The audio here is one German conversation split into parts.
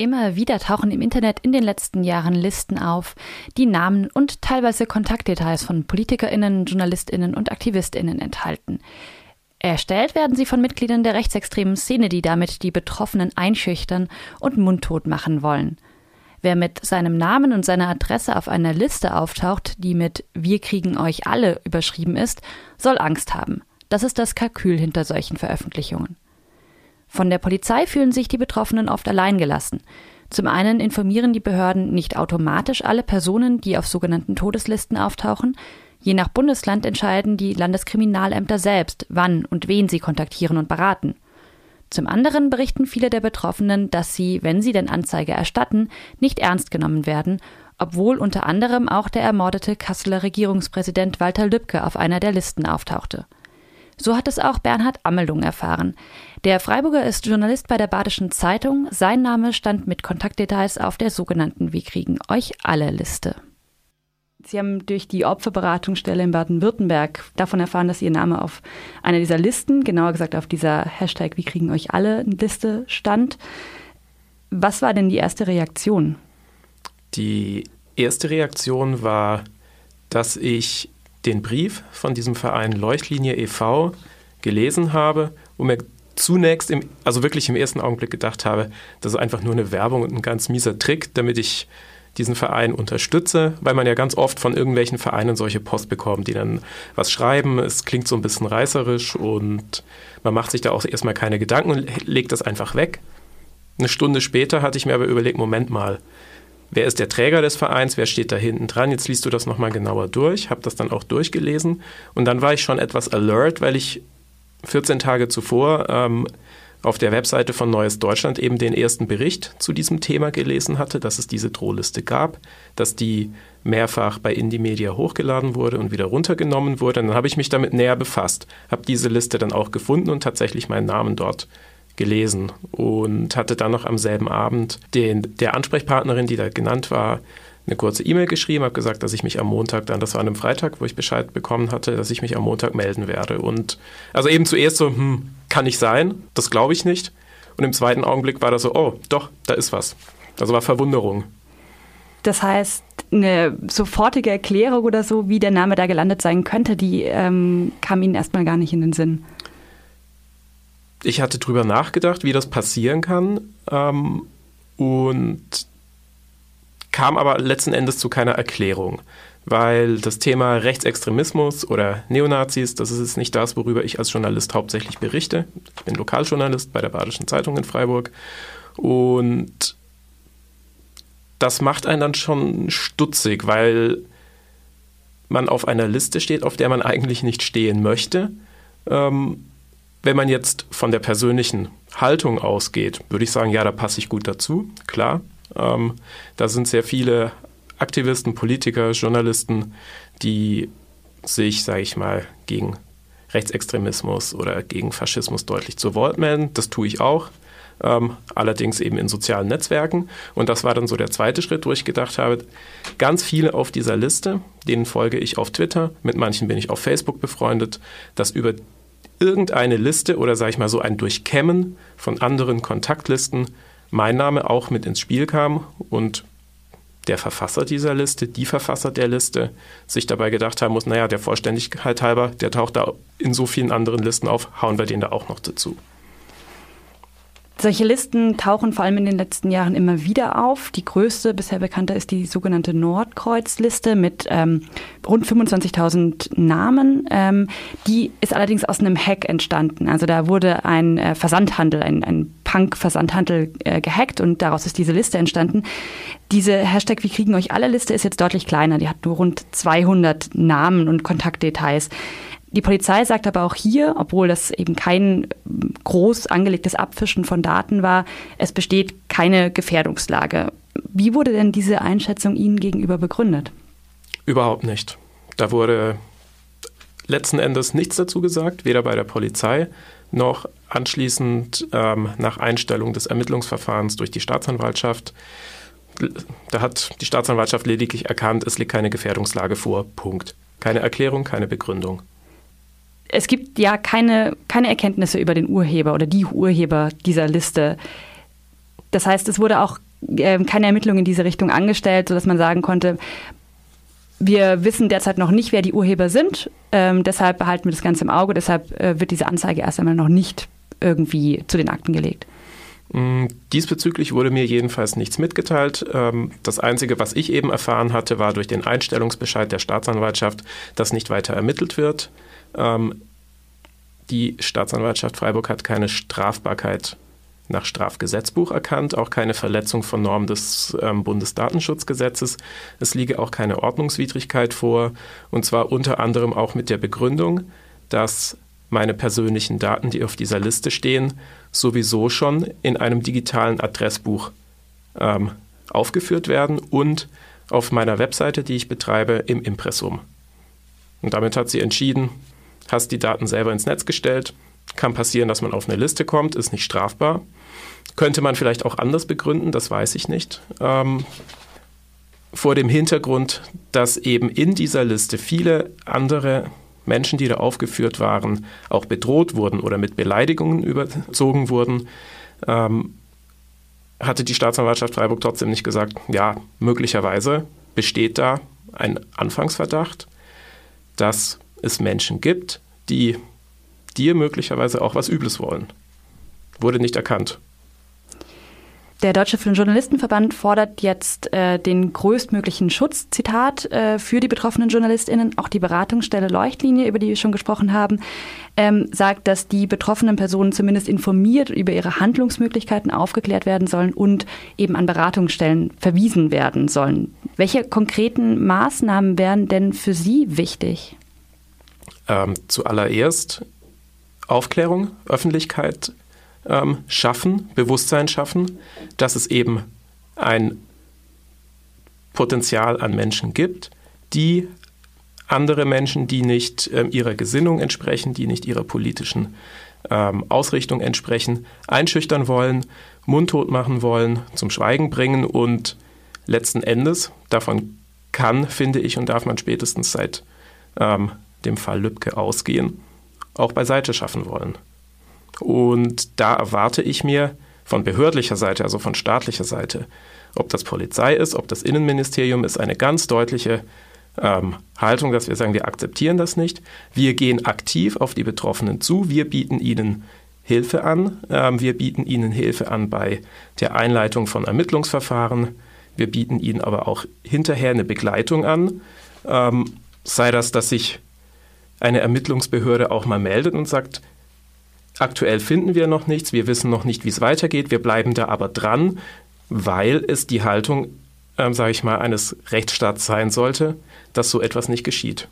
Immer wieder tauchen im Internet in den letzten Jahren Listen auf, die Namen und teilweise Kontaktdetails von Politikerinnen, Journalistinnen und Aktivistinnen enthalten. Erstellt werden sie von Mitgliedern der rechtsextremen Szene, die damit die Betroffenen einschüchtern und mundtot machen wollen. Wer mit seinem Namen und seiner Adresse auf einer Liste auftaucht, die mit Wir kriegen euch alle überschrieben ist, soll Angst haben. Das ist das Kalkül hinter solchen Veröffentlichungen. Von der Polizei fühlen sich die Betroffenen oft alleingelassen. Zum einen informieren die Behörden nicht automatisch alle Personen, die auf sogenannten Todeslisten auftauchen. Je nach Bundesland entscheiden die Landeskriminalämter selbst, wann und wen sie kontaktieren und beraten. Zum anderen berichten viele der Betroffenen, dass sie, wenn sie denn Anzeige erstatten, nicht ernst genommen werden, obwohl unter anderem auch der ermordete Kasseler Regierungspräsident Walter Lübcke auf einer der Listen auftauchte. So hat es auch Bernhard Ameldung erfahren. Der Freiburger ist Journalist bei der Badischen Zeitung. Sein Name stand mit Kontaktdetails auf der sogenannten Wir kriegen euch alle Liste. Sie haben durch die Opferberatungsstelle in Baden-Württemberg davon erfahren, dass Ihr Name auf einer dieser Listen, genauer gesagt auf dieser Hashtag Wir kriegen euch alle Liste stand. Was war denn die erste Reaktion? Die erste Reaktion war, dass ich den Brief von diesem Verein Leuchtlinie e.V. gelesen habe und mir zunächst, im, also wirklich im ersten Augenblick gedacht habe, das ist einfach nur eine Werbung und ein ganz mieser Trick, damit ich diesen Verein unterstütze, weil man ja ganz oft von irgendwelchen Vereinen solche Post bekommt, die dann was schreiben. Es klingt so ein bisschen reißerisch und man macht sich da auch erstmal keine Gedanken und legt das einfach weg. Eine Stunde später hatte ich mir aber überlegt, Moment mal, wer ist der Träger des Vereins, wer steht da hinten dran. Jetzt liest du das nochmal genauer durch, habe das dann auch durchgelesen und dann war ich schon etwas alert, weil ich 14 Tage zuvor ähm, auf der Webseite von Neues Deutschland eben den ersten Bericht zu diesem Thema gelesen hatte, dass es diese Drohliste gab, dass die mehrfach bei Indie Media hochgeladen wurde und wieder runtergenommen wurde. Und dann habe ich mich damit näher befasst, habe diese Liste dann auch gefunden und tatsächlich meinen Namen dort gelesen und hatte dann noch am selben Abend den, der Ansprechpartnerin, die da genannt war, eine kurze E-Mail geschrieben, habe gesagt, dass ich mich am Montag dann, das war an einem Freitag, wo ich Bescheid bekommen hatte, dass ich mich am Montag melden werde. Und also eben zuerst so, hm, kann nicht sein, das glaube ich nicht. Und im zweiten Augenblick war das so, oh, doch, da ist was. Also war Verwunderung. Das heißt, eine sofortige Erklärung oder so, wie der Name da gelandet sein könnte, die ähm, kam Ihnen erstmal gar nicht in den Sinn ich hatte drüber nachgedacht, wie das passieren kann ähm, und kam aber letzten Endes zu keiner Erklärung, weil das Thema Rechtsextremismus oder Neonazis, das ist nicht das, worüber ich als Journalist hauptsächlich berichte. Ich bin Lokaljournalist bei der Badischen Zeitung in Freiburg und das macht einen dann schon stutzig, weil man auf einer Liste steht, auf der man eigentlich nicht stehen möchte. Ähm, wenn man jetzt von der persönlichen Haltung ausgeht, würde ich sagen, ja, da passe ich gut dazu, klar. Ähm, da sind sehr viele Aktivisten, Politiker, Journalisten, die sich, sage ich mal, gegen Rechtsextremismus oder gegen Faschismus deutlich zu Wort melden. Das tue ich auch. Ähm, allerdings eben in sozialen Netzwerken. Und das war dann so der zweite Schritt, wo ich gedacht habe, ganz viele auf dieser Liste, denen folge ich auf Twitter, mit manchen bin ich auf Facebook befreundet, dass über irgendeine Liste oder sage ich mal so ein Durchkämmen von anderen Kontaktlisten mein Name auch mit ins Spiel kam und der Verfasser dieser Liste, die Verfasser der Liste, sich dabei gedacht haben muss, naja, der Vollständigkeit halber, der taucht da in so vielen anderen Listen auf, hauen wir den da auch noch dazu. Solche Listen tauchen vor allem in den letzten Jahren immer wieder auf. Die größte bisher bekannte ist die sogenannte Nordkreuzliste mit ähm, rund 25.000 Namen. Ähm, die ist allerdings aus einem Hack entstanden. Also da wurde ein äh, Versandhandel, ein, ein Punk-Versandhandel äh, gehackt und daraus ist diese Liste entstanden. Diese Hashtag Wir kriegen euch alle Liste ist jetzt deutlich kleiner. Die hat nur rund 200 Namen und Kontaktdetails. Die Polizei sagt aber auch hier, obwohl das eben kein groß angelegtes Abfischen von Daten war, es besteht keine Gefährdungslage. Wie wurde denn diese Einschätzung Ihnen gegenüber begründet? Überhaupt nicht. Da wurde letzten Endes nichts dazu gesagt, weder bei der Polizei noch anschließend ähm, nach Einstellung des Ermittlungsverfahrens durch die Staatsanwaltschaft. Da hat die Staatsanwaltschaft lediglich erkannt, es liegt keine Gefährdungslage vor. Punkt. Keine Erklärung, keine Begründung es gibt ja keine, keine Erkenntnisse über den Urheber oder die Urheber dieser Liste. Das heißt, es wurde auch äh, keine Ermittlungen in diese Richtung angestellt, sodass man sagen konnte, wir wissen derzeit noch nicht, wer die Urheber sind. Ähm, deshalb behalten wir das Ganze im Auge. Deshalb äh, wird diese Anzeige erst einmal noch nicht irgendwie zu den Akten gelegt. Mm, diesbezüglich wurde mir jedenfalls nichts mitgeteilt. Ähm, das Einzige, was ich eben erfahren hatte, war durch den Einstellungsbescheid der Staatsanwaltschaft, dass nicht weiter ermittelt wird. Ähm, die Staatsanwaltschaft Freiburg hat keine Strafbarkeit nach Strafgesetzbuch erkannt, auch keine Verletzung von Normen des ähm, Bundesdatenschutzgesetzes. Es liege auch keine Ordnungswidrigkeit vor, und zwar unter anderem auch mit der Begründung, dass meine persönlichen Daten, die auf dieser Liste stehen, sowieso schon in einem digitalen Adressbuch ähm, aufgeführt werden und auf meiner Webseite, die ich betreibe, im Impressum. Und damit hat sie entschieden, hast die Daten selber ins Netz gestellt, kann passieren, dass man auf eine Liste kommt, ist nicht strafbar. Könnte man vielleicht auch anders begründen, das weiß ich nicht. Ähm, vor dem Hintergrund, dass eben in dieser Liste viele andere Menschen, die da aufgeführt waren, auch bedroht wurden oder mit Beleidigungen überzogen wurden, ähm, hatte die Staatsanwaltschaft Freiburg trotzdem nicht gesagt, ja, möglicherweise besteht da ein Anfangsverdacht, dass es Menschen gibt, die dir möglicherweise auch was Übles wollen. Wurde nicht erkannt. Der Deutsche Journalistenverband fordert jetzt äh, den größtmöglichen Schutz, Zitat, äh, für die betroffenen JournalistInnen. Auch die Beratungsstelle Leuchtlinie, über die wir schon gesprochen haben, ähm, sagt, dass die betroffenen Personen zumindest informiert über ihre Handlungsmöglichkeiten aufgeklärt werden sollen und eben an Beratungsstellen verwiesen werden sollen. Welche konkreten Maßnahmen wären denn für Sie wichtig? Ähm, zuallererst Aufklärung, Öffentlichkeit ähm, schaffen, Bewusstsein schaffen, dass es eben ein Potenzial an Menschen gibt, die andere Menschen, die nicht ähm, ihrer Gesinnung entsprechen, die nicht ihrer politischen ähm, Ausrichtung entsprechen, einschüchtern wollen, mundtot machen wollen, zum Schweigen bringen und letzten Endes, davon kann, finde ich, und darf man spätestens seit ähm, dem Fall Lübcke ausgehen, auch beiseite schaffen wollen. Und da erwarte ich mir von behördlicher Seite, also von staatlicher Seite, ob das Polizei ist, ob das Innenministerium ist, eine ganz deutliche ähm, Haltung, dass wir sagen, wir akzeptieren das nicht. Wir gehen aktiv auf die Betroffenen zu. Wir bieten ihnen Hilfe an. Ähm, wir bieten ihnen Hilfe an bei der Einleitung von Ermittlungsverfahren. Wir bieten ihnen aber auch hinterher eine Begleitung an. Ähm, sei das, dass sich eine Ermittlungsbehörde auch mal meldet und sagt, Aktuell finden wir noch nichts, wir wissen noch nicht, wie es weitergeht, wir bleiben da aber dran, weil es die Haltung, ähm, sage ich mal, eines Rechtsstaats sein sollte, dass so etwas nicht geschieht.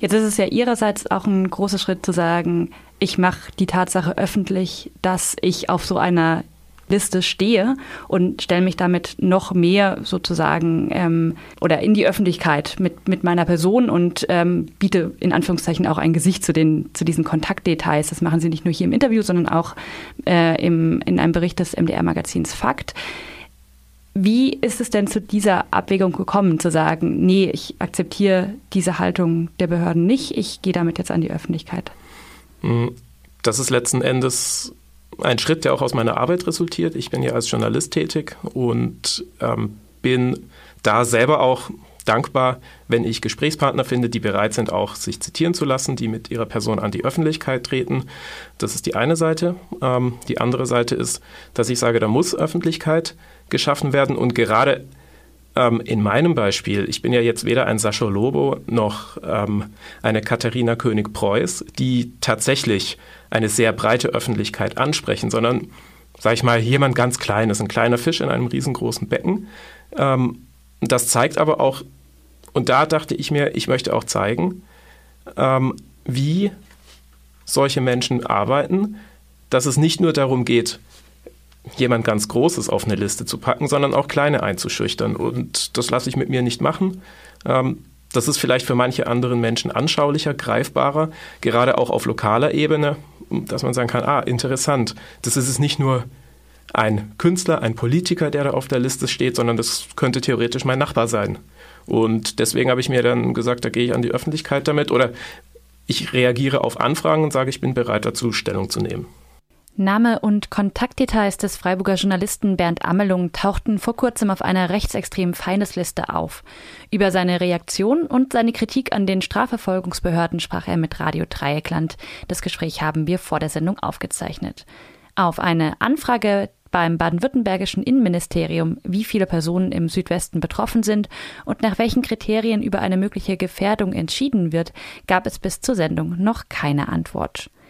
Jetzt ist es ja Ihrerseits auch ein großer Schritt zu sagen, ich mache die Tatsache öffentlich, dass ich auf so einer Liste stehe und stelle mich damit noch mehr sozusagen ähm, oder in die Öffentlichkeit mit, mit meiner Person und ähm, biete in Anführungszeichen auch ein Gesicht zu, den, zu diesen Kontaktdetails. Das machen Sie nicht nur hier im Interview, sondern auch äh, im, in einem Bericht des MDR-Magazins Fakt. Wie ist es denn zu dieser Abwägung gekommen, zu sagen, nee, ich akzeptiere diese Haltung der Behörden nicht, ich gehe damit jetzt an die Öffentlichkeit? Hm, das ist letzten Endes ein Schritt, der auch aus meiner Arbeit resultiert. Ich bin ja als Journalist tätig und ähm, bin da selber auch dankbar, wenn ich Gesprächspartner finde, die bereit sind, auch sich zitieren zu lassen, die mit ihrer Person an die Öffentlichkeit treten. Das ist die eine Seite. Ähm, die andere Seite ist, dass ich sage, da muss Öffentlichkeit geschaffen werden und gerade ähm, in meinem Beispiel, ich bin ja jetzt weder ein Sascha Lobo noch ähm, eine Katharina König-Preuß, die tatsächlich eine sehr breite Öffentlichkeit ansprechen, sondern, sage ich mal, jemand ganz Kleines, ein kleiner Fisch in einem riesengroßen Becken. Ähm, das zeigt aber auch, und da dachte ich mir, ich möchte auch zeigen, ähm, wie solche Menschen arbeiten, dass es nicht nur darum geht, jemand ganz Großes auf eine Liste zu packen, sondern auch kleine einzuschüchtern. Und das lasse ich mit mir nicht machen. Ähm, das ist vielleicht für manche anderen Menschen anschaulicher, greifbarer, gerade auch auf lokaler Ebene, dass man sagen kann, ah, interessant, das ist es nicht nur ein Künstler, ein Politiker, der da auf der Liste steht, sondern das könnte theoretisch mein Nachbar sein. Und deswegen habe ich mir dann gesagt, da gehe ich an die Öffentlichkeit damit oder ich reagiere auf Anfragen und sage, ich bin bereit dazu, Stellung zu nehmen. Name und Kontaktdetails des Freiburger Journalisten Bernd Amelung tauchten vor kurzem auf einer rechtsextremen Feindesliste auf. Über seine Reaktion und seine Kritik an den Strafverfolgungsbehörden sprach er mit Radio Dreieckland. Das Gespräch haben wir vor der Sendung aufgezeichnet. Auf eine Anfrage beim baden-württembergischen Innenministerium, wie viele Personen im Südwesten betroffen sind und nach welchen Kriterien über eine mögliche Gefährdung entschieden wird, gab es bis zur Sendung noch keine Antwort.